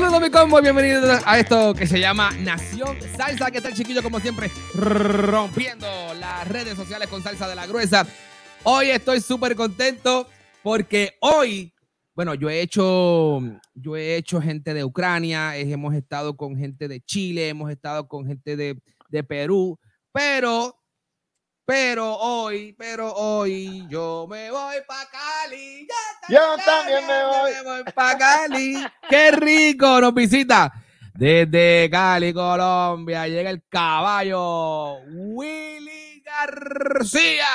Saludos mi combo, bienvenidos a esto que se llama Nación Salsa, está el chiquillo como siempre rompiendo las redes sociales con salsa de la gruesa. Hoy estoy súper contento porque hoy, bueno, yo he hecho, yo he hecho gente de Ucrania, eh, hemos estado con gente de Chile, hemos estado con gente de, de Perú, pero pero hoy, pero hoy yo me voy pa' Cali. Yo también me voy. me voy pa' Cali. Qué rico nos visita. Desde Cali, Colombia, llega el caballo Willy García.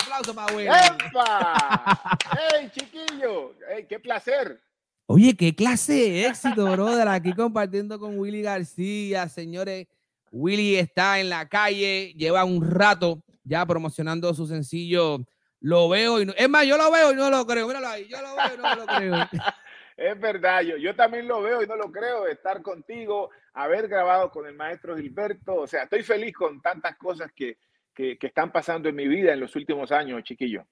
Aplauso para Willy. ¡Epa! ¡Ey, chiquillo! ¡Ey, qué placer! Oye, qué clase de éxito, brother. Aquí compartiendo con Willy García, señores. Willy está en la calle, lleva un rato ya promocionando su sencillo. Lo veo y no, es más, yo lo veo y no lo creo. Míralo ahí, yo lo veo y no lo creo. Es verdad, yo, también lo veo y no lo creo, estar contigo, haber grabado con el maestro Gilberto. O sea, estoy feliz con tantas cosas que, que, que están pasando en mi vida en los últimos años, chiquillo.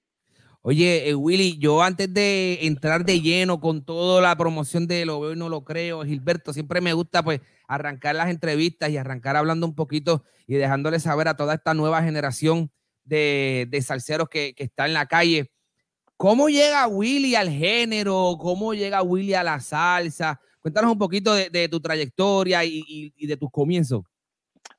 Oye, eh, Willy, yo antes de entrar de lleno con toda la promoción de Lo veo y no lo creo, Gilberto, siempre me gusta pues arrancar las entrevistas y arrancar hablando un poquito y dejándole saber a toda esta nueva generación de, de salseros que, que está en la calle. ¿Cómo llega Willy al género? ¿Cómo llega Willy a la salsa? Cuéntanos un poquito de, tu trayectoria y, y- y de tus comienzos.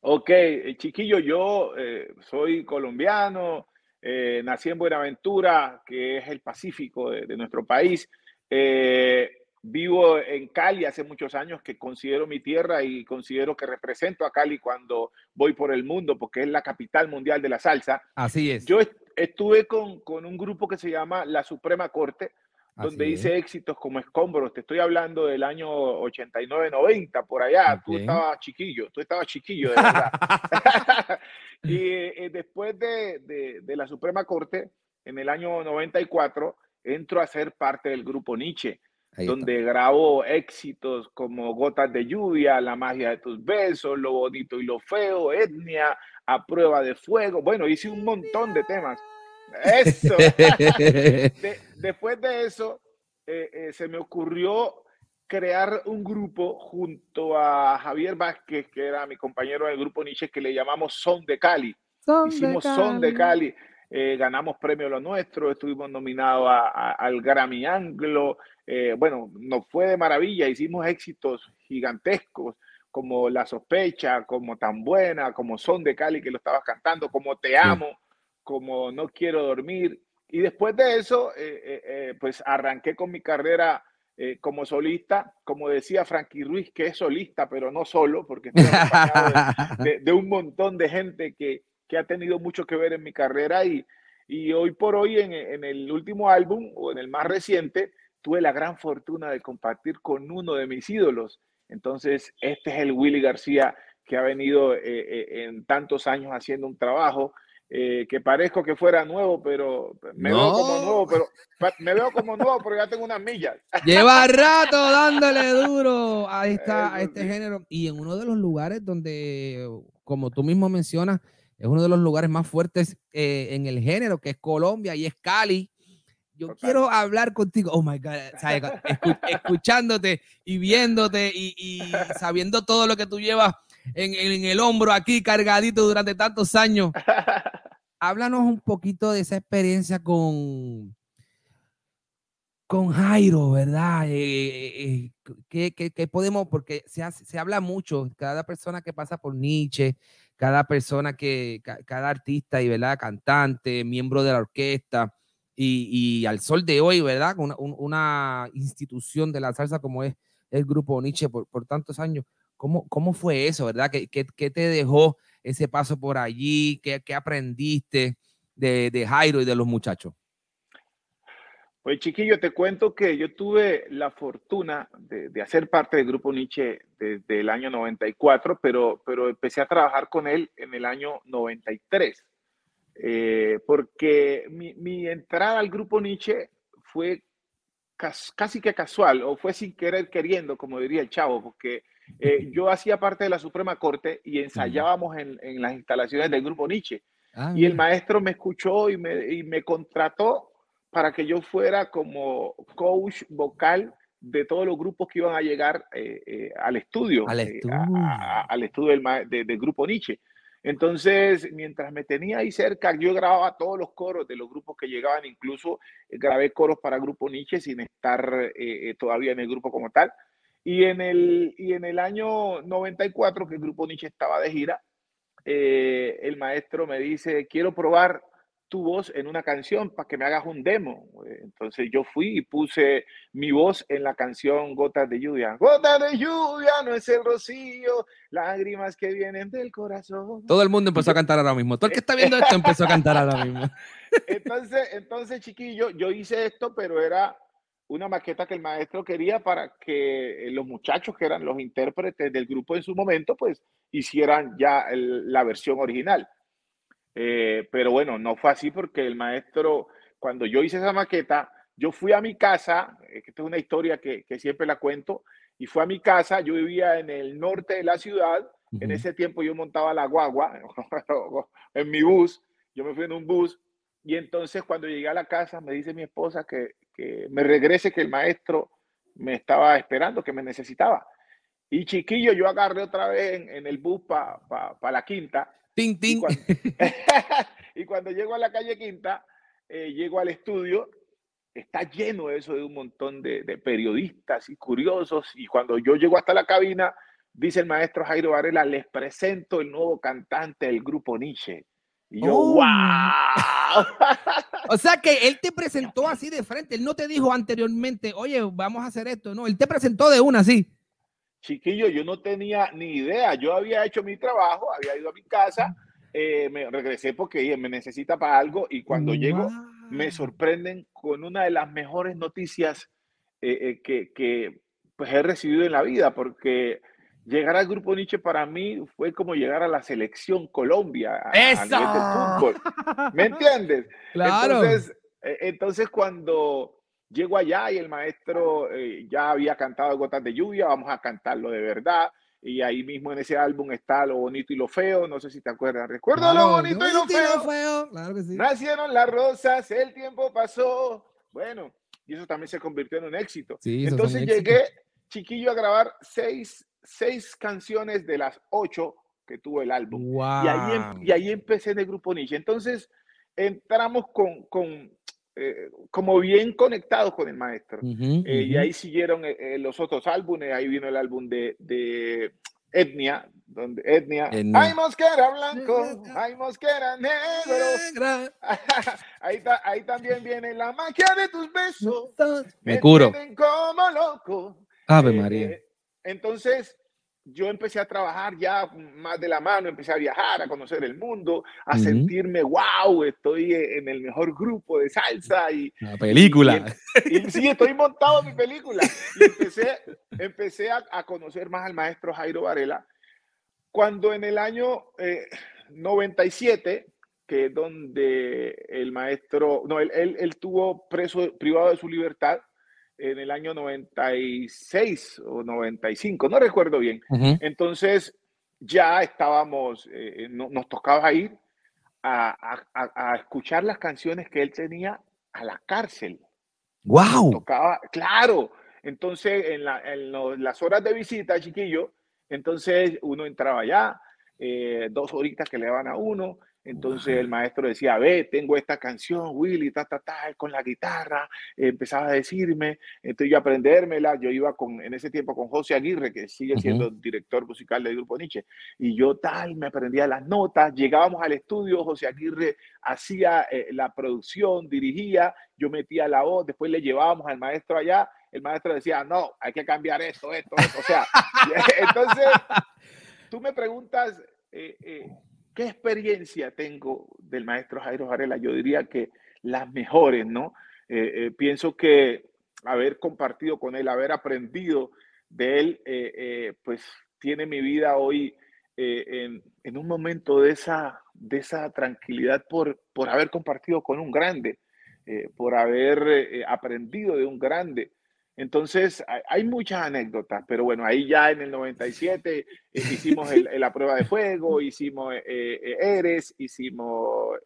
Ok, eh, chiquillo, yo eh, soy colombiano, eh, nací en Buenaventura, que es el Pacífico de, de nuestro país. Eh, vivo en Cali hace muchos años, que considero mi tierra y considero que represento a Cali cuando voy por el mundo, porque es la capital mundial de la salsa. Así es. Yo est- estuve con, con un grupo que se llama La Suprema Corte, donde Así es. hice éxitos como Escombros. Te estoy hablando del año 89, 90, por allá. Tú Ok. estabas chiquillo, tú estabas chiquillo, de verdad. y eh, después de, de- de la Suprema Corte, en el año 94, entro a ser parte del grupo Nietzsche, Ahí está. donde grabo éxitos como Gotas de Lluvia, La Magia de tus Besos, Lo Bonito y Lo Feo, Etnia, A Prueba de Fuego. Bueno, hice un montón de temas. Eso. De- después de eso, eh, eh, se me ocurrió crear un grupo junto a Javier Vázquez, que era mi compañero del grupo Nietzsche, que le llamamos Son de Cali. Hicimos Son de Cali, eh, ganamos premio Lo Nuestro, estuvimos nominados a- a- al Grammy Anglo. eh, bueno, nos fue de maravilla, hicimos éxitos gigantescos como La Sospecha, como Tan Buena, como Son de Cali, que lo estabas cantando, como Te Amo, como No Quiero Dormir. Y después de eso, eh, eh, eh, pues arranqué con mi carrera eh, como solista, como decía Frankie Ruiz, que es solista, pero no solo, porque estoy acompañado de, de- de un montón de gente que, que ha tenido mucho que ver en mi carrera y, y hoy por hoy en, en el último álbum o en el más reciente tuve la gran fortuna de compartir con uno de mis ídolos. Entonces, este es el Willy García que ha venido eh, eh, en tantos años haciendo un trabajo eh, que parezco que fuera nuevo, pero me veo como No. nuevo, pero me veo como nuevo, pero ya tengo unas millas. Lleva rato dándole duro a, esta, a Eso este género. Y en uno de los lugares donde, como tú mismo mencionas, es uno de los lugares más fuertes eh, en el género, que es Colombia y es Cali. Yo Total. quiero hablar contigo, oh my God, escuchándote y viéndote y, y sabiendo todo lo que tú llevas en, en el hombro aquí cargadito durante tantos años. háblanos un poquito de esa experiencia con, con Jairo, ¿verdad? Eh, ¿qué, qué, qué podemos? Porque se, hace- se habla mucho, cada persona que pasa por Nietzsche, cada persona que, ca- cada artista y, ¿verdad? Cantante, miembro de la orquesta, y, y al sol de hoy, ¿verdad? Una, un- una institución de la salsa como es el grupo Nietzsche por, por tantos años. ¿Cómo, ¿Cómo fue eso, verdad? ¿Qué, qué, qué te dejó ese paso por allí? ¿Qué, qué aprendiste de, de Jairo y de los muchachos? Pues chiquillo, te cuento que yo tuve la fortuna de, de hacer parte del grupo Nietzsche desde el año 94, pero, pero empecé a trabajar con él en el año 93, eh, porque mi, mi entrada al grupo Nietzsche fue cas- casi que casual, o fue sin querer queriendo, como diría el chavo, porque eh, yo hacía parte de la Suprema Corte y ensayábamos en, en las instalaciones del grupo Nietzsche. Ah, Y el maestro me escuchó y me, y me contrató para que yo fuera como coach vocal de todos los grupos que iban a llegar eh, eh, al estudio, Al a- estudio. a- al estudio del, de- del grupo Nietzsche. Entonces, mientras me tenía ahí cerca, yo grababa todos los coros de los grupos que llegaban, incluso grabé coros para Grupo Nietzsche sin estar todavía en el grupo como tal. Y en el, y en el año 94, que el Grupo Nietzsche estaba de gira, eh, el maestro me dice, quiero probar tu voz en una canción para que me hagas un demo. Eh, Entonces yo fui y puse mi voz en la canción Gotas de lluvia. Gotas de lluvia no es el rocío, lágrimas que vienen del corazón. Todo el mundo empezó a cantar ahora mismo. Todo el que está viendo esto empezó a cantar ahora mismo. Entonces, entonces, chiquillo, yo hice esto, pero era una maqueta que el maestro quería para que los muchachos que eran los intérpretes del grupo en su momento, pues hicieran ya el- la versión original. Eh, pero bueno, no fue así porque el maestro, cuando yo hice esa maqueta, yo fui a mi casa, eh, que esta es una historia que, que siempre la cuento, y fue a mi casa, yo vivía en el norte de la ciudad, en ese tiempo yo montaba la guagua en mi bus, yo me fui en un bus, y entonces cuando llegué a la casa me dice mi esposa que, que me regrese, que el maestro me estaba esperando, que me necesitaba. Y chiquillo, yo agarré otra vez en, en el bus para la quinta, Ting, y ting. cuando, y cuando llego a la calle Quinta, eh, llego al estudio, está lleno eso de un montón de, de periodistas y curiosos. Y cuando yo llego hasta la cabina, dice el maestro Jairo Varela, les presento el nuevo cantante del grupo Nietzsche. Y yo, Oh. ¡wow! O sea que él te presentó así de frente. Él no te dijo anteriormente, oye, vamos a hacer esto. No, él te presentó de una así. Chiquillo, yo no tenía ni idea. Yo había hecho mi trabajo, había ido a mi casa, eh, me regresé porque me necesita para algo. Y cuando llego, me Wow. sorprenden con una de las mejores noticias eh, eh, que, que, pues he recibido en la vida, porque llegar al grupo Nietzsche para mí fue como llegar a la selección Colombia a, a nivel fútbol. ¿Me entiendes? Claro. Entonces, eh, entonces cuando llego allá y el maestro eh, ya había cantado Gotas de Lluvia, vamos a cantarlo de verdad. Y ahí mismo en ese álbum está Lo Bonito y Lo Feo, no sé si te acuerdas. Recuerda Claro, lo bonito y lo feo. feo. Claro que sí. Nacieron las rosas, el tiempo pasó. Bueno, y eso también se convirtió en un éxito. Sí, Entonces llegué, chiquillo, a grabar seis, seis canciones de las ocho que tuvo el álbum. Wow. Y, ahí, em- y ahí empecé en el grupo Nietzsche. Entonces entramos con, con eh, como bien conectados con el maestro. Ujú, Eh, Y ujú. ahí siguieron eh, eh, los otros álbumes. Ahí vino el álbum de, de Etnia, donde Etnia. Etnia. Hay mosquera blanco, hay mosquera negro. Negra. ahí, ta- ahí también viene la magia de tus besos. Me curo. tienen como loco. Ave Eh, María. Entonces, yo empecé a trabajar ya más de la mano, empecé a viajar, a conocer el mundo, a Ujú. sentirme, wow, estoy eh, en el mejor grupo de salsa y, La película. y sí, estoy montado en mi película. Y empecé, empecé a, a conocer más al maestro Jairo Varela. Cuando en el año eh, 97, que es donde el maestro, no, él, él, él tuvo preso, privado de su libertad en el año 96 o 95, no recuerdo bien. Entonces ya estábamos, eh, no- nos tocaba ir a, a- a- escuchar las canciones que él tenía a la cárcel Wow. tocaba, claro. Entonces, en, la- en lo- las horas de visita, chiquillo, entonces uno entraba allá, eh, dos horitas que le daban a uno. Entonces el maestro decía, ve, tengo esta canción, Willy, ta, ta, ta, con la guitarra, empezaba a decirme, entonces yo aprendérmela, yo iba con, en ese tiempo con José Aguirre, que sigue siendo director musical del grupo Nietzsche, y yo tal, me aprendía las notas, llegábamos al estudio, José Aguirre hacía eh, la producción, dirigía, yo metía la voz, después le llevábamos al maestro allá, el maestro decía, no, hay que cambiar esto, esto, esto, o sea, entonces tú me preguntas... Eh, eh, ¿Qué experiencia tengo del maestro Jairo Varela? Yo diría que las mejores, ¿no? Eh, eh, pienso que haber compartido con él, haber aprendido de él, eh, pues tiene mi vida hoy en, en, un momento de esa, de esa tranquilidad por, por haber compartido con un grande, por haber aprendido de un grande. Entonces, hay muchas anécdotas, pero bueno, ahí ya en el 97 eh, hicimos la prueba de fuego, hicimos eh, eh, Eres, hicimos,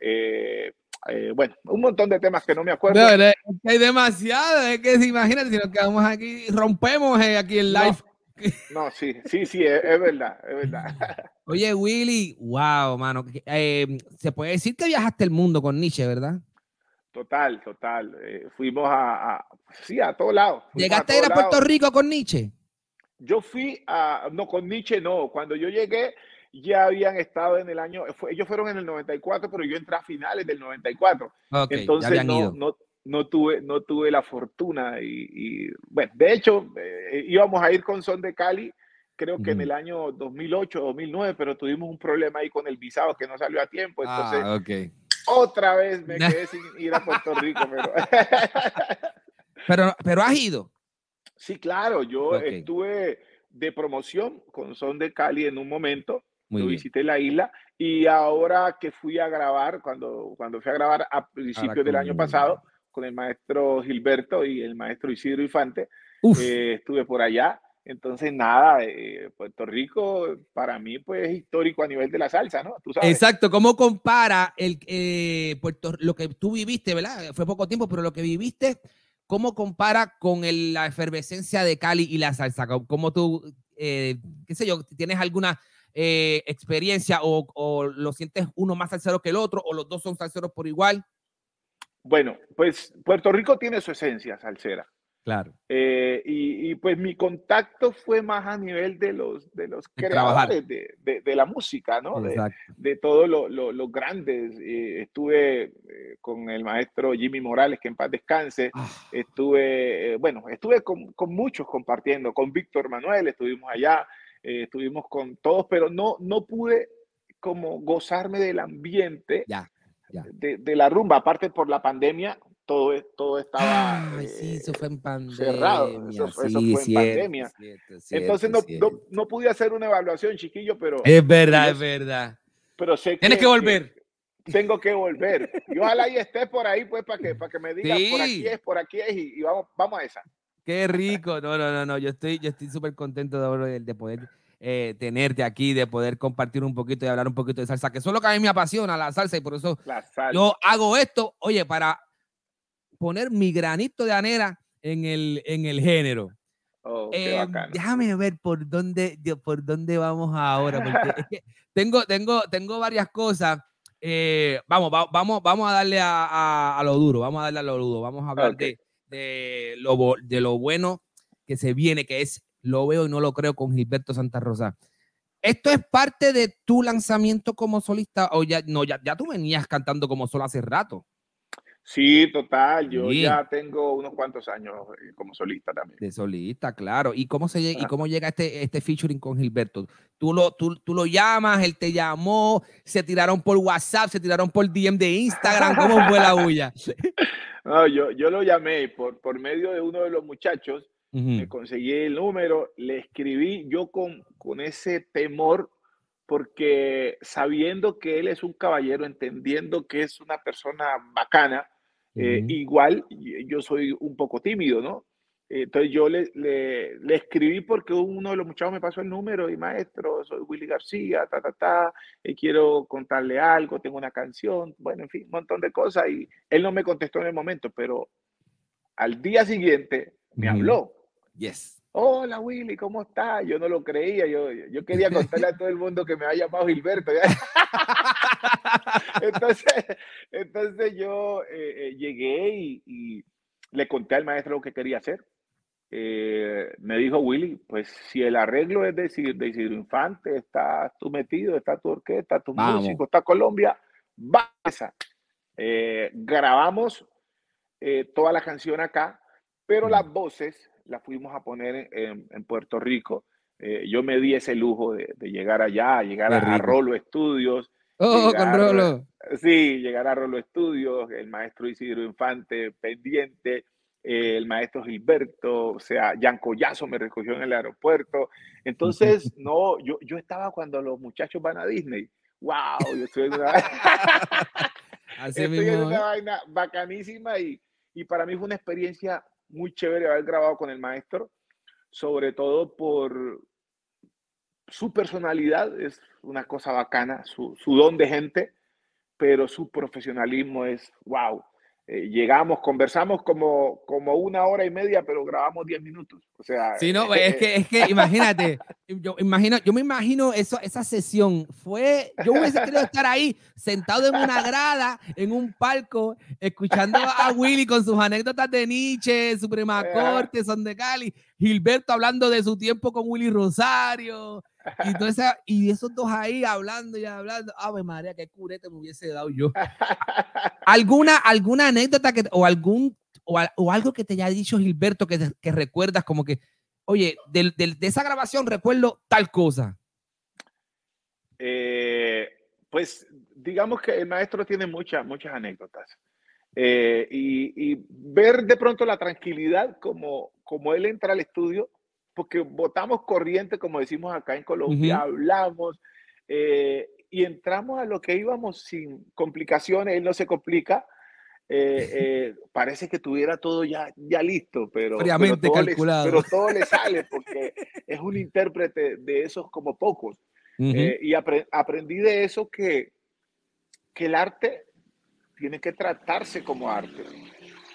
bueno, un montón de temas que no me acuerdo. hay demasiado, es que imagínate, si nos quedamos aquí, rompemos aquí el live. No, sí, sí, sí, es, verdad, es verdad. Oye, Willy, wow, mano, se puede decir que viajaste el mundo con Nietzsche, ¿verdad? Total, total. Eh, fuimos a, sí, a todos lados. ¿Llegaste a, ir a Puerto Rico con Nietzsche? Yo fui a, no, con Nietzsche no. Cuando yo llegué, ya habían estado en el año, ellos fueron en el 94, pero yo entré a finales del 94. Entonces no, no, no, tuve, no tuve la fortuna y, bueno, de hecho, eh, íbamos a ir con Son de Cali, creo que en el año 2008, 2009, pero tuvimos un problema ahí con el visado que no salió a tiempo. Entonces, ah, okay otra vez me quedé sin ir a Puerto Rico, pero... pero... pero, has ido. Sí, claro, yo estuve de promoción con Son de Cali en un momento, Muy visité la isla y ahora que fui a grabar, cuando, cuando fui a grabar a principios del año pasado con el maestro Gilberto y el maestro Isidro Infante, eh, estuve por allá entonces, nada, eh, Puerto Rico para mí pues es histórico a nivel de la salsa, ¿no? Exacto, ¿cómo compara el, eh, Puerto, lo que tú viviste, ¿verdad? Fue poco tiempo, pero lo que viviste, ¿cómo compara con la efervescencia de Cali y la salsa? ¿Cómo tú, eh, qué sé yo, tienes alguna experiencia o, o, lo sientes uno más salsero que el otro o los dos son salseros por igual? Bueno, pues Puerto Rico tiene su esencia salsera. Claro. Eh, y, pues mi contacto fue más a nivel de los, de los creadores de, de, la música, ¿no? De, todos los grandes. Eh, estuve eh, con el maestro Jimmy Morales, que en paz descanse. Ah. Estuve, bueno, estuve con, con, muchos compartiendo, con Víctor Manuel, estuvimos allá, estuvimos con todos, pero no, no pude como gozarme del ambiente. Ya. De, de, la rumba, aparte por la pandemia, todo, todo estaba sí, eso fue en pandemia, cerrado. Eso, fue en pandemia. Entonces no, no, no, pude hacer una evaluación, chiquillo, pero... Es verdad, es verdad. Pero sé Tienes que, volver. tengo que volver. Y ojalá y esté por ahí, pues, para que, para que me diga por aquí es, por aquí es, y, vamos, vamos a esa. Qué rico. No, no, no, no. Yo estoy, yo estoy súper contento de, de poder eh, tenerte aquí, de poder compartir un poquito y hablar un poquito de salsa, que eso es lo que a mí me apasiona, la salsa, y por eso yo hago esto, oye, para poner mi granito de anera en el, en el género. Oh, eh, déjame ver por dónde, por dónde vamos ahora, porque tengo, tengo, tengo varias cosas. Eh, vamos, vamos, vamos a darle a, a, lo duro, vamos a darle a lo duro, vamos a hablar de, de, lo, de lo bueno que se viene, que es Lo veo y no lo creo con Gilberto Santa Rosa. ¿Esto es parte de tu lanzamiento como solista o ya, no, ya, ya tú venías cantando como solo hace rato? Sí, total. Yo ya tengo unos cuantos años eh, como solista también. De solista, claro. ¿Y cómo, se llega, ¿y ah. cómo llega este, este featuring con Gilberto? ¿Tú lo, tú, tú lo llamas, él te llamó, se tiraron por WhatsApp, se tiraron por DM de Instagram. ¿Cómo fue la bulla? no, yo, yo lo llamé por, por medio de uno de los muchachos. Me conseguí el número, le escribí yo con, con ese temor porque sabiendo que él es un caballero, entendiendo que es una persona bacana, eh, igual yo soy un poco tímido, ¿no? Entonces yo le, le, escribí porque uno de los muchachos me pasó el número y maestro, soy Willy García, ta, ta, ta, y quiero contarle algo, tengo una canción, bueno, en fin, un montón de cosas. Y él no me contestó en el momento, pero al día siguiente me habló. Yes hola Willy, ¿cómo estás? Yo no lo creía, yo, yo quería contarle a todo el mundo que me había llamado Gilberto. entonces, entonces yo eh, eh, llegué y, y, le conté al maestro lo que quería hacer. Eh, me dijo Willy, pues si el arreglo es de, de Isidro Infante, está tú metido, está tu orquesta, tu músico, está Colombia, va esa. grabamos toda la canción acá, pero las voces las fuimos a poner en, en Puerto Rico eh, yo me di ese lujo de, llegar allá, llegar a, Rolo Estudios. Oh, con Rolo. Sí, llegar a Rolo Estudios, el maestro Isidro Infante pendiente, eh, el maestro Gilberto, o sea, Collazo me recogió en el aeropuerto. Entonces, no, yo, yo estaba cuando los muchachos van a Disney. ¡Wow! Yo estoy en una, estoy en una vaina bacanísima y, y para mí fue una experiencia muy chévere haber grabado con el maestro, sobre todo por, su personalidad es una cosa bacana, su, su don de gente, pero su profesionalismo es wow. Eh, llegamos, conversamos como, como una hora y media, pero grabamos diez minutos. O sea, sí, no, es que, es que imagínate, yo, imagino, yo me imagino eso, esa sesión fue, yo hubiese querido estar ahí, sentado en una grada, en un palco, escuchando a Willy con sus anécdotas de Nietzsche, Suprema Corte, Son de Cali, Gilberto hablando de su tiempo con Willy Rosario, y, y esos dos ahí hablando y hablando. Ave María, qué curete me hubiese dado yo. ¿Alguna, alguna anécdota que, o algún o, algo que te haya dicho Gilberto que, que recuerdas como que, oye, de, de, esa grabación recuerdo tal cosa? Eh, pues digamos que el maestro tiene muchas, muchas anécdotas. Eh, y, y, ver de pronto la tranquilidad como, como él entra al estudio porque votamos corriente, como decimos acá en Colombia, hablamos eh, y entramos a lo que íbamos sin complicaciones, él no se complica. Eh, eh, parece que tuviera todo ya, ya listo, pero, pero todo, calculado. Le, pero todo le sale porque es un intérprete de esos como pocos. y aprendí de eso que, que el arte tiene que tratarse como arte.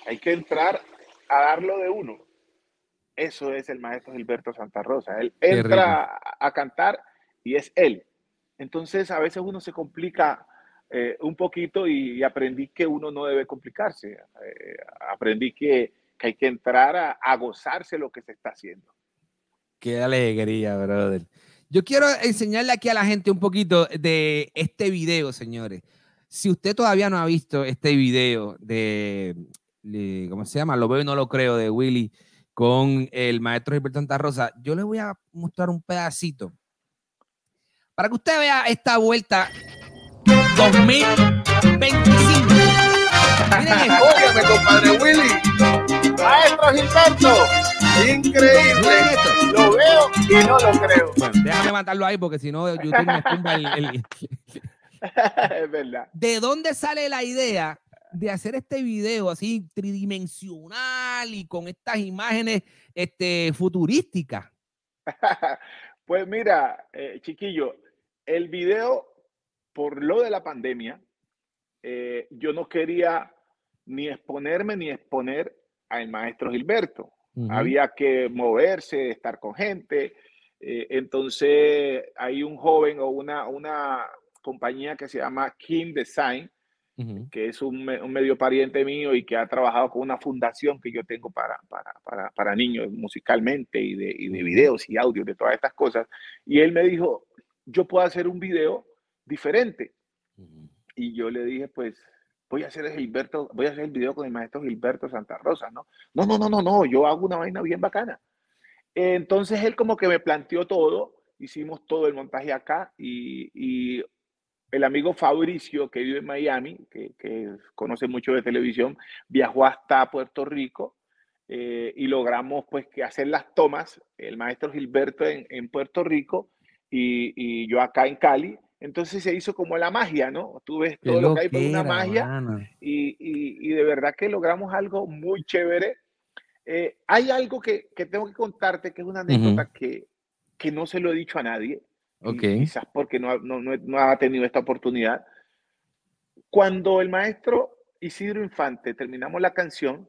Hay que entrar a darlo de uno. Eso es el maestro Gilberto Santa Rosa. Él entra a, cantar y es él. Entonces a veces uno se complica eh, un poquito y, aprendí que uno no debe complicarse. Eh, aprendí que, hay que entrar a, gozarse lo que se está haciendo. Qué alegría, brother. Yo quiero enseñarle aquí a la gente un poquito de este video, señores. Si usted todavía no ha visto este video de, de ¿cómo se llama? Lo veo y no lo creo, de Willy con el maestro Gilberto Santa Rosa. Yo le voy a mostrar un pedacito para que usted vea esta vuelta 2025. Miren esto. compadre Willy. Maestro Gilberto. Increíble. Lo veo y no lo creo. Bueno, déjame matarlo ahí porque si no YouTube me tumba el... el... es verdad. ¿De dónde sale la idea de hacer este video así tridimensional y con estas imágenes este, futurísticas? pues mira, eh, chiquillo, el video, por lo de la pandemia, eh, yo no quería ni exponerme ni exponer al maestro Gilberto. Había que moverse, estar con gente. Eh, entonces, hay un joven o una, una compañía que se llama King Design, que es un, medio pariente mío y que ha trabajado con una fundación que yo tengo para, para, para, niños musicalmente y de, y de, videos y audios, de todas estas cosas. Y él me dijo, yo puedo hacer un video diferente. Y yo le dije, pues voy a hacer el Gilberto, voy a hacer el video con el maestro Gilberto Santa Rosa, ¿no? No, no, no, no, no, yo hago una vaina bien bacana. Entonces él como que me planteó todo, hicimos todo el montaje acá y, y el amigo Fabricio, que vive en Miami, que, conoce mucho de televisión, viajó hasta Puerto Rico eh, y logramos pues que hacer las tomas, el maestro Gilberto en, Puerto Rico y, yo acá en Cali. Entonces se hizo como la magia, ¿no? Tú ves todo lo que hay por una magia y, de verdad que logramos algo muy chévere. Eh, hay algo que, tengo que contarte que es una anécdota que, que no se lo he dicho a nadie Quizás porque no, no, no, ha tenido esta oportunidad. Cuando el maestro Isidro Infante terminamos la canción,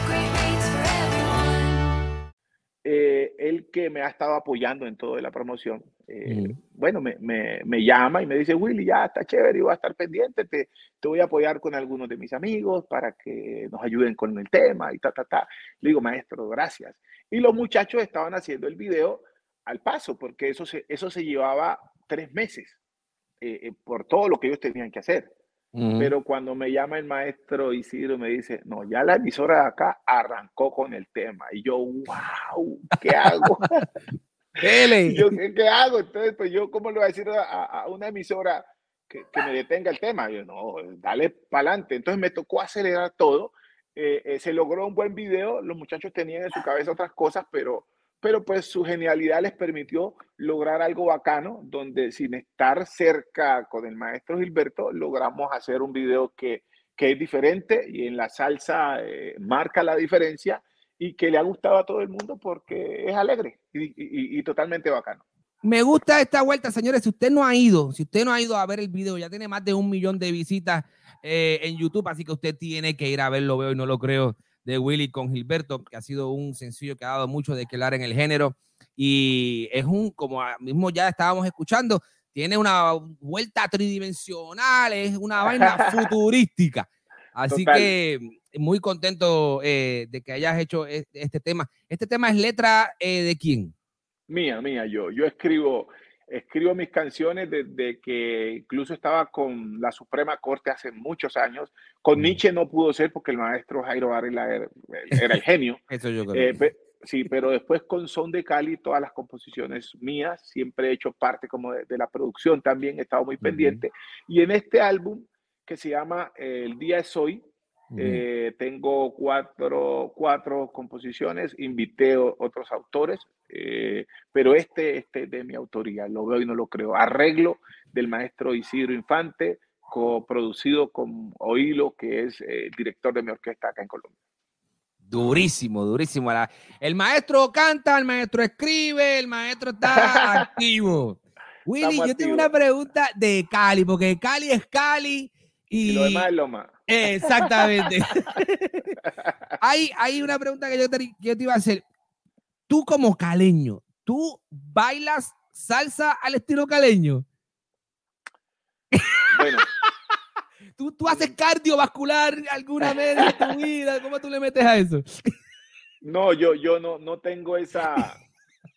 Que me ha estado apoyando en toda la promoción, eh, bueno, me, me, me, llama y me dice, Willy, ya está chévere, y voy a estar pendiente, te, te, voy a apoyar con algunos de mis amigos para que nos ayuden con el tema y ta, ta, ta. Le digo, maestro, gracias. Y los muchachos estaban haciendo el video al paso, porque eso se, eso se llevaba tres meses eh, por todo lo que ellos tenían que hacer. Pero cuando me llama el maestro Isidro, me dice, no, ya la emisora de acá arrancó con el tema. Y yo, wow, ¿qué hago? yo, ¿qué, ¿qué, hago? Entonces, pues yo, ¿cómo le voy a decir a, a una emisora que, que, me detenga el tema? Yo, no, dale para adelante. Entonces me tocó acelerar todo. Eh, eh, se logró un buen video. Los muchachos tenían en su cabeza otras cosas, pero pero pues su genialidad les permitió lograr algo bacano, donde sin estar cerca con el maestro Gilberto, logramos hacer un video que, que es diferente y en la salsa eh, marca la diferencia y que le ha gustado a todo el mundo porque es alegre y, y, totalmente bacano. Me gusta esta vuelta, señores. Si usted no ha ido, si usted no ha ido a ver el video, ya tiene más de un millón de visitas eh, en YouTube, así que usted tiene que ir a verlo, veo y no lo creo de Willy con Gilberto, que ha sido un sencillo que ha dado mucho de que hablar en el género. Y es un, como mismo ya estábamos escuchando, tiene una vuelta tridimensional, es una vaina futurística. Así Total. que muy contento eh, de que hayas hecho este, tema. ¿Este tema es letra eh, de quién? Mía, mía, yo. Yo escribo, escribo mis canciones desde que incluso estaba con la Suprema Corte hace muchos años. Con mm. Nietzsche no pudo ser porque el maestro Jairo Varela era, era el genio. Eso yo creo. Eh, pe, sí, pero después con Son de Cali, todas las composiciones mías, siempre he hecho parte como de, de la producción también, he estado muy pendiente. Uh -huh. Y en este álbum que se llama eh, El Día es Hoy, Uh -huh. eh, tengo cuatro, cuatro composiciones, invité otros autores, eh, pero este, este de mi autoría, lo veo y no lo creo. Arreglo del maestro Isidro Infante, coproducido con Oilo, que es eh, director de mi orquesta acá en Colombia. Durísimo, durísimo. El maestro canta, el maestro escribe, el maestro está activo. Willy, Estamos yo tengo una pregunta de Cali, porque Cali es Cali y, y lo demás es Loma. Exactamente. hay, hay una pregunta que yo, te, que yo te iba a hacer. Tú como caleño, ¿tú bailas salsa al estilo caleño? Bueno. ¿Tú, ¿Tú, haces cardiovascular alguna vez en tu vida? ¿Cómo tú le metes a eso? No, yo, yo no, no tengo esa,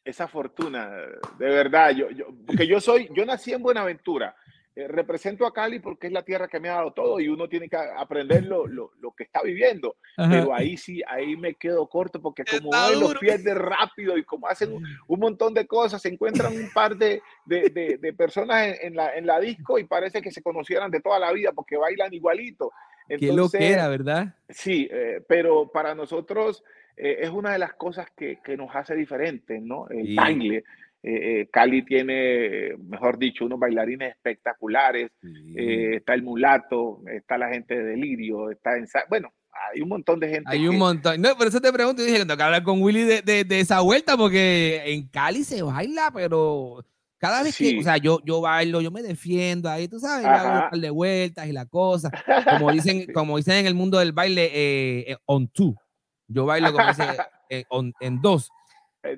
esa fortuna, de verdad. Yo, yo, porque yo soy, yo nací en Buenaventura eh, represento a Cali porque es la tierra que me ha dado todo y uno tiene que aprender lo, lo, lo que está viviendo. Ajá. Pero ahí sí, ahí me quedo corto porque como uno los pierde rápido y como hacen un, un, montón de cosas, se encuentran un par de, de, de, de personas en, en, la, en la disco y parece que se conocieran de toda la vida porque bailan igualito. Entonces, Qué lo que era, ¿verdad? Sí, eh, pero para nosotros eh, es una de las cosas que, que nos hace diferentes, ¿no? El sí. baile. Eh, eh, Cali tiene, mejor dicho, unos bailarines espectaculares. Sí. Eh, está el mulato, está la gente de Delirio, está en. Bueno, hay un montón de gente. Hay que... un montón. No, por eso te pregunto, dije que tengo que hablar con Willy de, de, de, esa vuelta, porque en Cali se baila, pero cada vez sí. que, o sea, yo, yo bailo, yo me defiendo ahí, tú sabes, hago un par de vueltas y la cosa. Como dicen, sí. como dicen en el mundo del baile, eh, on two. Yo bailo como ese, on, en dos.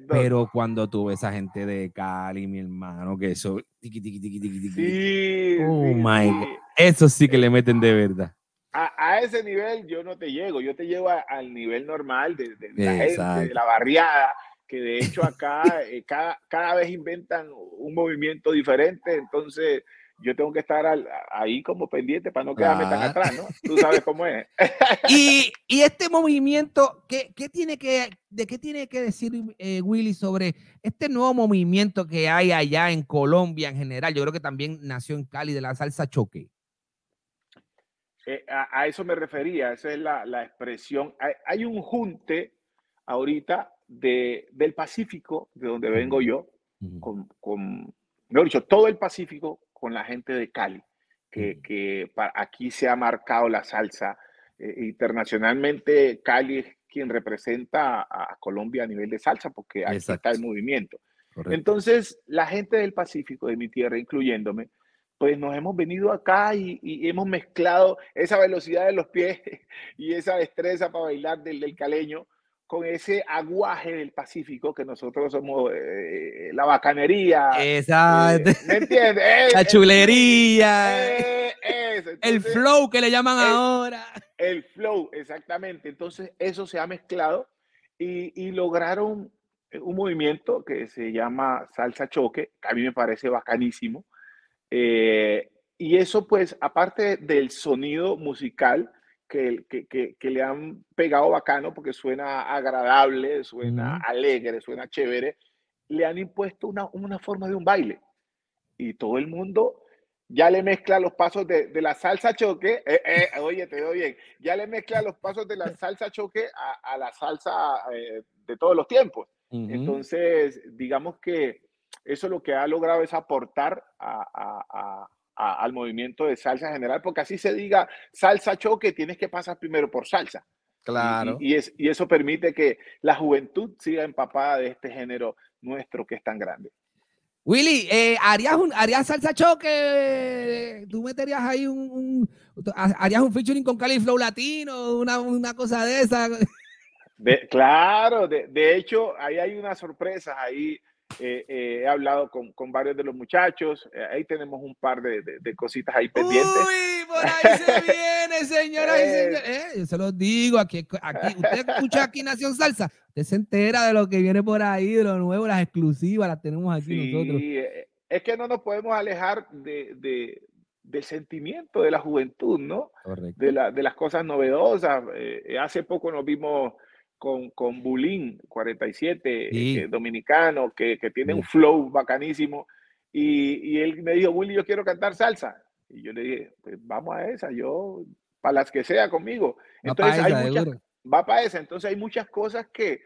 Pero cuando tuve esa gente de Cali, mi hermano, que eso. Tiki, tiki, tiki, tiki, sí, oh sí, my God. Eso sí que le meten de verdad. A, a, ese nivel yo no te llego, yo te llevo a, al nivel normal de, de la gente, de la barriada, que de hecho acá eh, cada, cada vez inventan un movimiento diferente, entonces yo tengo que estar al, ahí como pendiente para no quedarme ah. tan atrás, ¿no? Tú sabes cómo es. y, y, este movimiento, ¿qué, qué, tiene que, ¿de qué tiene que decir eh, Willy sobre este nuevo movimiento que hay allá en Colombia en general? Yo creo que también nació en Cali de la salsa choque. Eh, a, a, eso me refería, esa es la, la expresión. Hay, hay, un junte ahorita de, del Pacífico, de donde vengo yo, con, con, mejor dicho, todo el Pacífico con la gente de Cali, que, que aquí se ha marcado la salsa. eh, internacionalmente, Cali es quien representa a, a Colombia a nivel de salsa, porque aquí está el movimiento. Correcto. Entonces, la gente del Pacífico, de mi tierra, incluyéndome, pues nos hemos venido acá y, y hemos mezclado esa velocidad de los pies y esa destreza para bailar del, del caleño con ese aguaje del Pacífico que nosotros somos eh, la bacanería. Exacto. eh, ¿Me entiendes? Eh, la chulería. eh, el flow que le llaman el- ahora. el flow, exactamente. Entonces, eso se ha mezclado y, y lograron eh, un movimiento que se llama salsa choque, que a mí me parece bacanísimo. Eh, y eso, pues, aparte del sonido musical que, que, que- que le han pegado bacano, porque suena agradable, suena Ujú. alegre, suena chévere, le han impuesto una, una forma de un baile. Y todo el mundo ya le mezcla los pasos de, de la salsa choque. eh, eh, oye, te doy bien. Ya le mezcla los pasos de la salsa choque a, a la salsa eh, de todos los tiempos. Ujú. Entonces, digamos que eso lo que ha logrado es aportar a- a- a- al movimiento de salsa general, porque así se diga salsa choque, tienes que pasar primero por salsa. Claro. Y, y es- y eso permite que la juventud siga empapada de este género nuestro que es tan grande. Willy, eh, ¿harías, un, ¿harías salsa choque? ¿Tú meterías ahí un, un- ¿Harías un featuring con Cali Flow Latino? Una, una cosa de esa. De- claro, de, de hecho, ahí hay una sorpresa. Ahí eh, eh, he hablado con, con varios de los muchachos. eh, ahí tenemos un par de, de- de cositas ahí pendientes. Uy, por ahí se viene, señoras y Eh. señores. Eh, yo se los digo, aquí, aquí, usted escucha aquí Nación Salsa, usted se entera de lo que viene por ahí, de lo nuevo, las exclusivas, las tenemos aquí nosotros. Sí, eh, es que no nos podemos alejar de, de- del sentimiento de la juventud, ¿no? Correcto. De, la- de las cosas novedosas. Eh, hace poco nos vimos con, con Bulín 47, Sí. eh, dominicano, que, que tiene Sí. un flow bacanísimo. Y, y él me dijo, Willy, yo quiero cantar salsa. Y yo le dije, pues vamos a esa, yo, para las que sea conmigo. Va Entonces, hay muchas, seguro. va para esa. Entonces hay muchas cosas que,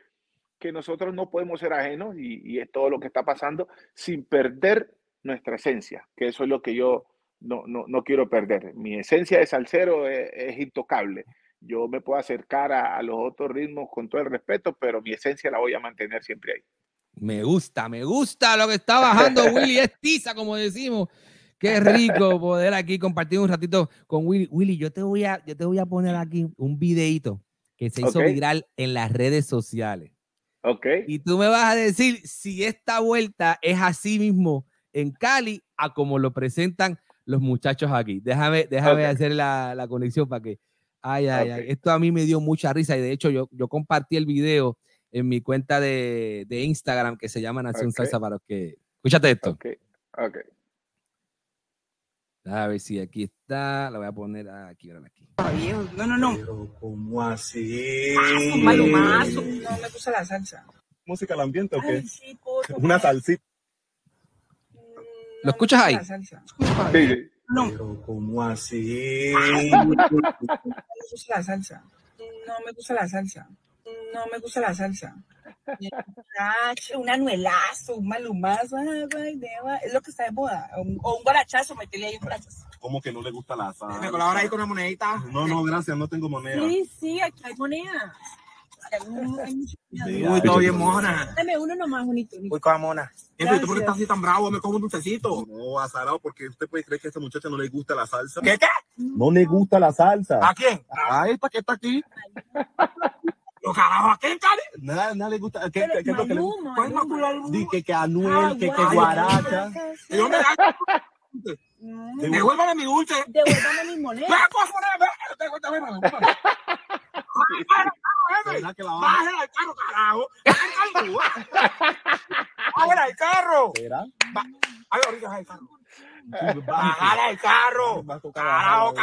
que nosotros no podemos ser ajenos y, y es todo lo que está pasando sin perder nuestra esencia, que eso es lo que yo no, no, no quiero perder. Mi esencia de salsero es, es intocable. Yo me puedo acercar a, a los otros ritmos con todo el respeto, pero mi esencia la voy a mantener siempre ahí. Me gusta, me gusta lo que está bajando Willy. Es tiza, como decimos. Qué rico poder aquí compartir un ratito con Willy. Willy, yo te voy a, yo te voy a poner aquí un videito que se hizo Ok. viral en las redes sociales. ¿Ok? Y tú me vas a decir si esta vuelta es así mismo en Cali a como lo presentan los muchachos aquí. Déjame, déjame Ok. hacer la, la conexión para que. Ay, ay, ay. Esto a mí me dio mucha risa y de hecho yo, yo compartí el video en mi cuenta de, de Instagram que se llama Nación. Salsa para los que. Escúchate esto. Ok. Ok. A ver si aquí está. La voy a poner aquí, ahora aquí. No, no, no. Pero, ¿cómo así? Mazo, palomazo. No me gusta la salsa. ¿Música al ambiente o qué? Ay, sí. Una salsita. Mm, no ¿Lo escuchas ahí? la salsa. Sí, sí. No, no Pero, ¿cómo así? me gusta la salsa. No me gusta la salsa. No me gusta la salsa. Un anuelazo, un malumazo, ay, ay, deba, es lo que está de moda. O un, o un guarachazo, metele ahí un guarachazo. ¿Cómo que no le gusta la Me salsa? colabora ahí con una monedita. No, no, gracias, no tengo moneda. Sí, sí, aquí hay moneda. Uy, todo bien, mona. Dame uno nomás, bonito. Uy, coja mona. Gracias. ¿Por qué estás así tan bravo? Me como un dulcecito. No, azarado, porque usted puede creer que a esta muchacha no le gusta la salsa. ¿Qué, qué? No le gusta la salsa. ¿A quién? A esta que está aquí. Los carajos, ¿a quién, Cali? Nada, nada le gusta. ¿Qué, Pero qué- qué es lo que le Maluma, ¿Cuál es Maluma. Di que, que Anuel, que, que Ah, Guaracha. ¿Y dónde Mm, Devuélvame mi dulce. Devuélvame coja moneda. Devuélvame, devuélvame. ¿Verdad que la va? Bájala del carro, carajo. Bájala del carro. Baja el carro. Bájala del carro. Carajo.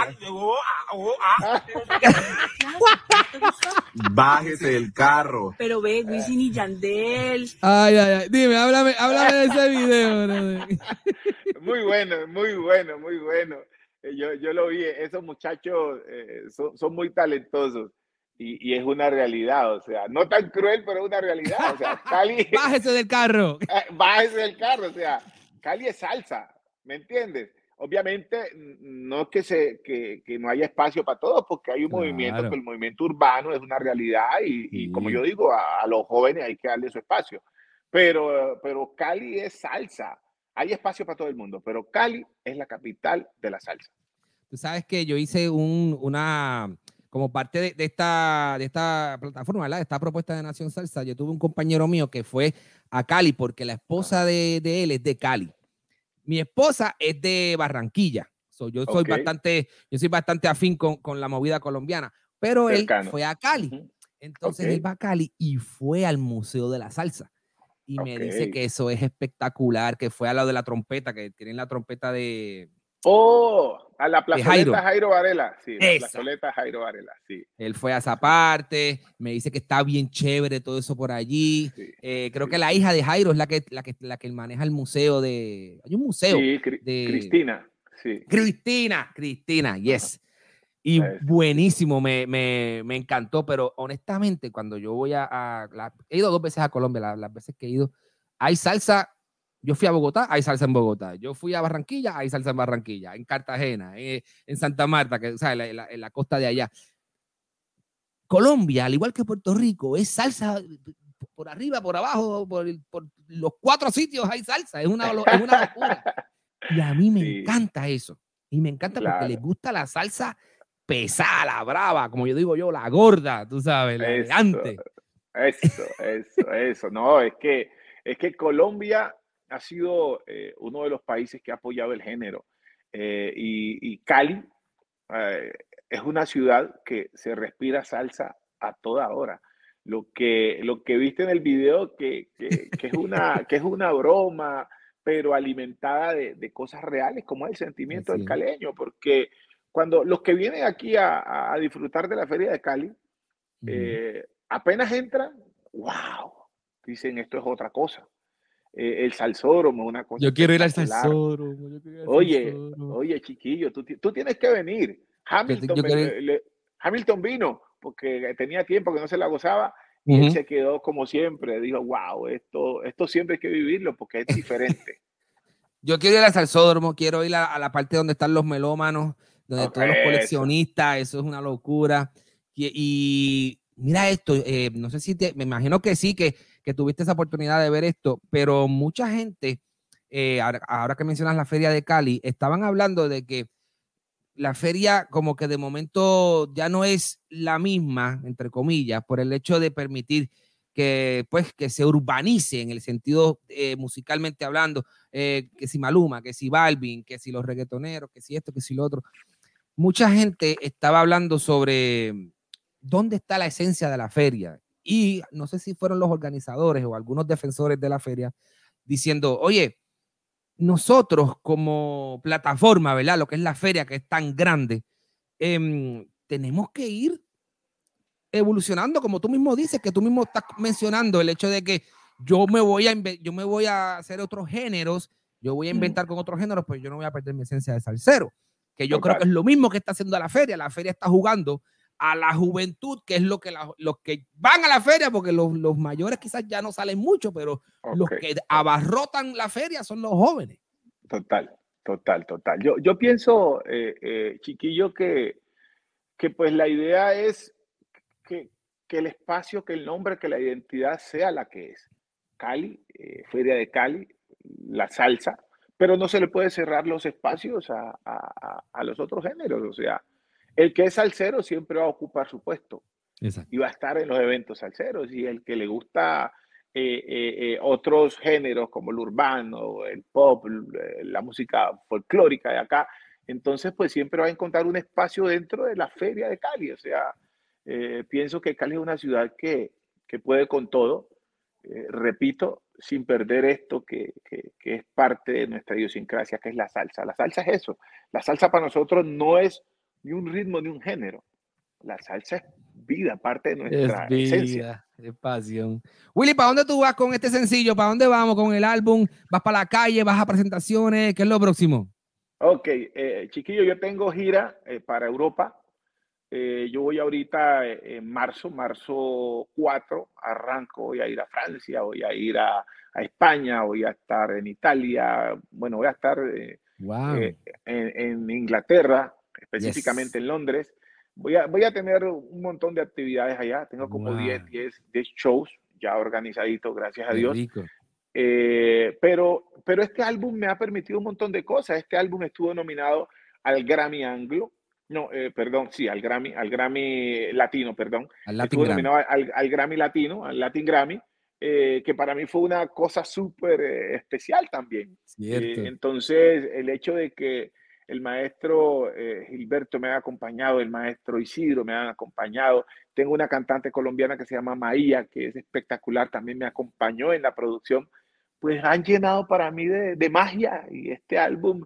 Bájese del carro. Pero ve, Wisin y Yandel. Ay, ay, ay. Dime, háblame, háblame de ese video, brother. Muy bueno, muy bueno, muy bueno. Eh, Yo, yo lo vi, esos muchachos eh, son, son muy talentosos. Y, y es una realidad, o sea, no tan cruel, pero es una realidad. O sea, Cali, Bájese del carro. eh, bájese del carro, o sea, Cali es salsa, ¿me entiendes? Obviamente, no es que, se, que, que no haya espacio para todos, porque hay un movimiento, Claro. que el movimiento urbano es una realidad y, y como Sí. yo digo, a, a los jóvenes hay que darle su espacio. Pero, pero Cali es salsa, hay espacio para todo el mundo, pero Cali es la capital de la salsa. Tú sabes que yo hice un, una, como parte de, de esta, de esta plataforma, ¿verdad? De esta propuesta de Nación Salsa, yo tuve un compañero mío que fue a Cali porque la esposa de, de él es de Cali. Mi esposa es de Barranquilla. So, yo soy Ok. bastante, yo soy bastante afín con, con la movida colombiana, pero Cercano. él fue a Cali. Entonces Ok. él va a Cali y fue al Museo de la Salsa. Y me dice que eso es espectacular, que fue a lo de la trompeta, que tienen la trompeta de, Oh, a la plazoleta Jairo. Jairo. Varela, sí, la Esa. plazoleta Jairo Varela, sí. Él fue a esa parte, me dice que está bien chévere todo eso por allí. sí, Eh, creo sí, que la hija de Jairo es la que, la que, la que maneja el museo de... Hay un museo. Sí, Cri- de- Cristina, sí. Cristina, Cristina, yes. Y buenísimo, me, me, me encantó, pero honestamente cuando yo voy a... a- la- he ido dos veces a Colombia, la- las veces que he ido, hay salsa, yo fui a Bogotá, hay salsa en Bogotá, yo fui a Barranquilla, hay salsa en Barranquilla, en Cartagena, eh, en Santa Marta, que o sea, en la, en la- en la costa de allá. Colombia, al igual que Puerto Rico, es salsa por arriba, por abajo, por, por los cuatro sitios hay salsa, es una, es una locura. Y a mí me Sí. encanta eso. Y me encanta porque les gusta la salsa pesada, la brava, como yo digo yo, la gorda, tú sabes, la Eso. elegante. Eso, eso, eso. No, es que, es que Colombia ha sido eh, uno de los países que ha apoyado el género. Eh, y, y Cali eh, es una ciudad que se respira salsa a toda hora. Lo que, lo que viste en el video, que, que, que es, una, que es una broma, pero alimentada de, de cosas reales, como es el sentimiento del caleño, porque cuando los que vienen aquí a, a disfrutar de la Feria de Cali, apenas entran, wow, dicen esto es otra cosa. Eh, el salsódromo es una cosa. Yo quiero ir al espectacular. salsódromo. yo quiero ir al Oye, oye, chiquillo, tú, tú tienes que venir. Hamilton, yo me- quiero le- le- Hamilton vino porque tenía tiempo que no se la gozaba y él Ujú. se quedó como siempre. Dijo, wow, esto, esto siempre hay que vivirlo porque es diferente. Yo quiero ir al salsódromo, quiero ir a, a la parte donde están los melómanos, donde todos los Eso. coleccionistas, eso es una locura. Y, y mira esto, eh, no sé si te, me imagino que sí, que, que tuviste esa oportunidad de ver esto, pero mucha gente, eh, ahora, ahora que mencionas la feria de Cali, estaban hablando de que la feria como que de momento ya no es la misma, entre comillas, por el hecho de permitir que pues que se urbanice en el sentido eh, musicalmente hablando, eh, que si Maluma, que si Balvin, que si los reggaetoneros, que si esto, que si lo otro. Mucha gente estaba hablando sobre dónde está la esencia de la feria y no sé si fueron los organizadores o algunos defensores de la feria diciendo, oye, nosotros como plataforma, ¿verdad? Lo que es la feria, que es tan grande, em, tenemos que ir evolucionando, como tú mismo dices, que tú mismo estás mencionando el hecho de que yo me voy a, yo me voy a hacer otros géneros, yo voy a inventar con otros géneros, pues yo no voy a perder mi esencia de salsero, que yo creo que es lo mismo que está haciendo la feria. La feria está jugando a la juventud, que es lo que la- los que van a la feria, porque los, los mayores quizás ya no salen mucho, pero los Ok. que abarrotan la feria son los jóvenes. Total, total, total. Yo, yo pienso, eh, eh, chiquillo, que, que pues la idea es que, que el espacio, que el nombre, que la identidad sea la que es. Cali, eh, Feria de Cali, la salsa, pero no se le puede cerrar los espacios a, a- a- a los otros géneros. O sea, el que es salsero siempre va a ocupar su puesto Exacto. y va a estar en los eventos salseros. Y el que le gusta eh, eh, eh, otros géneros como el urbano, el pop, la música folclórica de acá, entonces pues siempre va a encontrar un espacio dentro de la feria de Cali. O sea, pienso que Cali es una ciudad que, que puede con todo, repito, sin perder esto que, que- que es parte de nuestra idiosincrasia, que es la salsa. La salsa es eso. La salsa para nosotros no es ni un ritmo ni un género. La salsa es vida, parte de nuestra esencia. es pasión. Willy, ¿para dónde tú vas con este sencillo? ¿Para dónde vamos con el álbum? ¿Vas para la calle? ¿Vas a presentaciones? ¿Qué es lo próximo? Ok, eh, chiquillo, yo tengo gira eh, para Europa. Eh, yo voy ahorita eh, en marzo, marzo 4, arranco, voy a ir a Francia, voy a ir a, a España, voy a estar en Italia, bueno, voy a estar Wow. en, en Inglaterra, específicamente en Londres. Voy a, voy a tener un montón de actividades allá, tengo como Wow. 10, 10, 10 shows ya organizaditos, gracias a Qué Dios. rico. Eh, pero, pero este álbum me ha permitido un montón de cosas. Este álbum estuvo nominado al Grammy Anglo. No, eh, perdón, sí, al Grammy, al Grammy Latino, perdón. Al Latin estuvo Grammy. nominado al, al Grammy Latino, al Latin Grammy, eh, que para mí fue una cosa súper eh, especial también. Eh, entonces, el hecho de que el maestro eh, Gilberto me ha acompañado, el maestro Isidro me han acompañado, tengo una cantante colombiana que se llama Maía, que es espectacular, también me acompañó en la producción, pues han llenado para mí de, magia y este álbum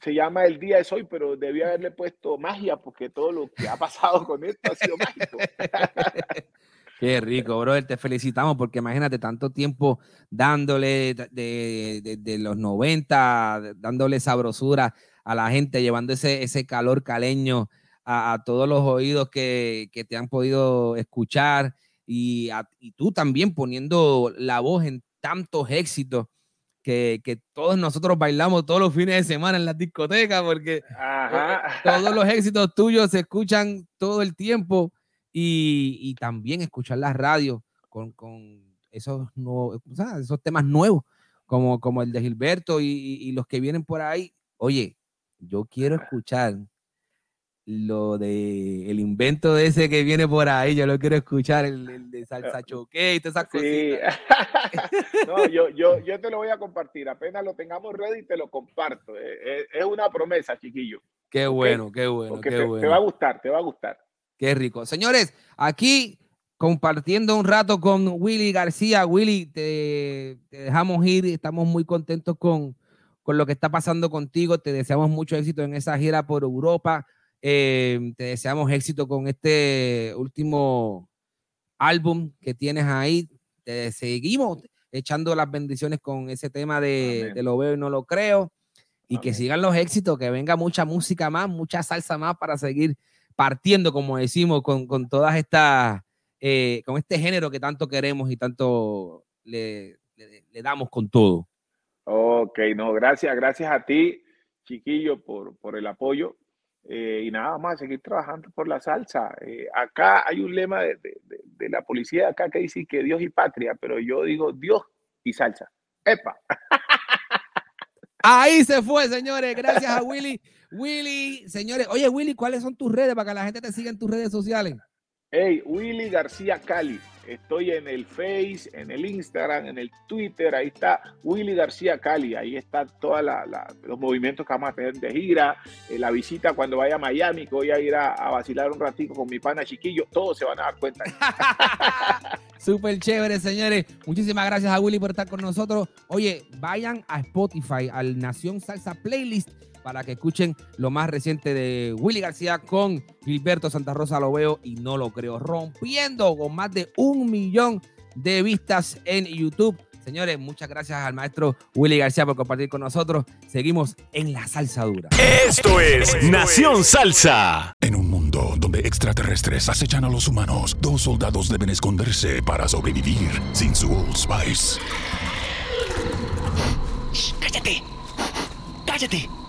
se llama El Día es Hoy, pero debí haberle puesto magia porque todo lo que ha pasado con esto ha sido mágico. Qué rico, brother. Te felicitamos porque imagínate tanto tiempo dándole de- de los 90, dándole sabrosura a la gente, llevando ese, ese calor caleño a, a todos los oídos que, que te han podido escuchar y, a- y tú también poniendo la voz en tantos éxitos que, que todos nosotros bailamos todos los fines de semana en las discotecas porque Ajá. todos los éxitos tuyos se escuchan todo el tiempo y, y también escuchar la radio con, con esos, sea, esos temas nuevos, como, como el de Gilberto y- y los que vienen por ahí. Oye, yo quiero escuchar lo de el invento de ese que viene por ahí, yo lo quiero escuchar, el, el de salsa choque y todas esas Sí. cositas. No, yo, yo, yo te lo voy a compartir. Apenas lo tengamos ready, te lo comparto. Eh, eh, Es una promesa, chiquillo. Qué bueno, qué bueno, Porque qué te, bueno. te va a gustar, te va a gustar. Qué rico. Señores, aquí compartiendo un rato con Willy García. Willy, te, te dejamos ir. Estamos muy contentos con, con lo que está pasando contigo. Te deseamos mucho éxito en esa gira por Europa. Eh, te deseamos éxito con este último álbum que tienes ahí. Te seguimos echando las bendiciones con ese tema de, lo veo y no lo creo. Y que sigan los éxitos, que venga mucha música más, mucha salsa más para seguir partiendo, como decimos, con, con todas estas, eh, con este género que tanto queremos y tanto le, le- le damos con todo. Ok, no, gracias, gracias a ti, chiquillo, por, por el apoyo. Eh, y nada, a seguir trabajando por la salsa. Eh, acá hay un lema de, de- de- de la policía acá que dice que Dios y patria, pero yo digo Dios y salsa. ¡Epa! Ahí se fue, señores. Gracias a Willy. Willy, señores. Oye, Willy, ¿cuáles son tus redes para que la gente te siga en tus redes sociales? Hey, Willy García Cali. Estoy en el Face, en el Instagram, en el Twitter. Ahí está Willy García Cali. Ahí están todos los movimientos que vamos a tener de gira. eh, la visita cuando vaya a Miami, que voy a ir a, a vacilar un ratico con mi pana chiquillo. Todos se van a dar cuenta. Súper chévere, señores. Muchísimas gracias a Willy por estar con nosotros. Oye, vayan a Spotify, al Nación Salsa Playlist, para que escuchen lo más reciente de Willy García con Gilberto Santa Rosa, lo veo y no lo creo. Rompiendo con más de un millón de vistas en YouTube. Señores, muchas gracias al maestro Willy García por compartir con nosotros. Seguimos en la salsa dura. Esto es Nación Salsa. En un mundo donde extraterrestres acechan a los humanos, dos soldados deben esconderse para sobrevivir sin su Old Spice. ¡Cállate! ¡Cállate!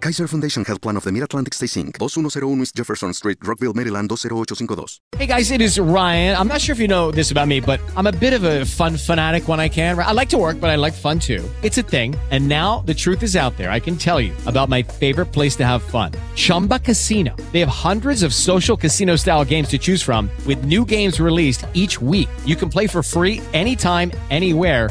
Kaiser Foundation Health Plan of the Mid-Atlantic Stay Inc., 2101 East Jefferson Street, Rockville, Maryland, 20852. Hey guys, it is Ryan. I'm not sure if you know this about me, but I'm a bit of a fun fanatic when I can. I like to work, but I like fun too. It's a thing. And now the truth is out there. I can tell you about my favorite place to have fun. Chumba Casino. They have hundreds of social casino style games to choose from with new games released each week. You can play for free anytime, anywhere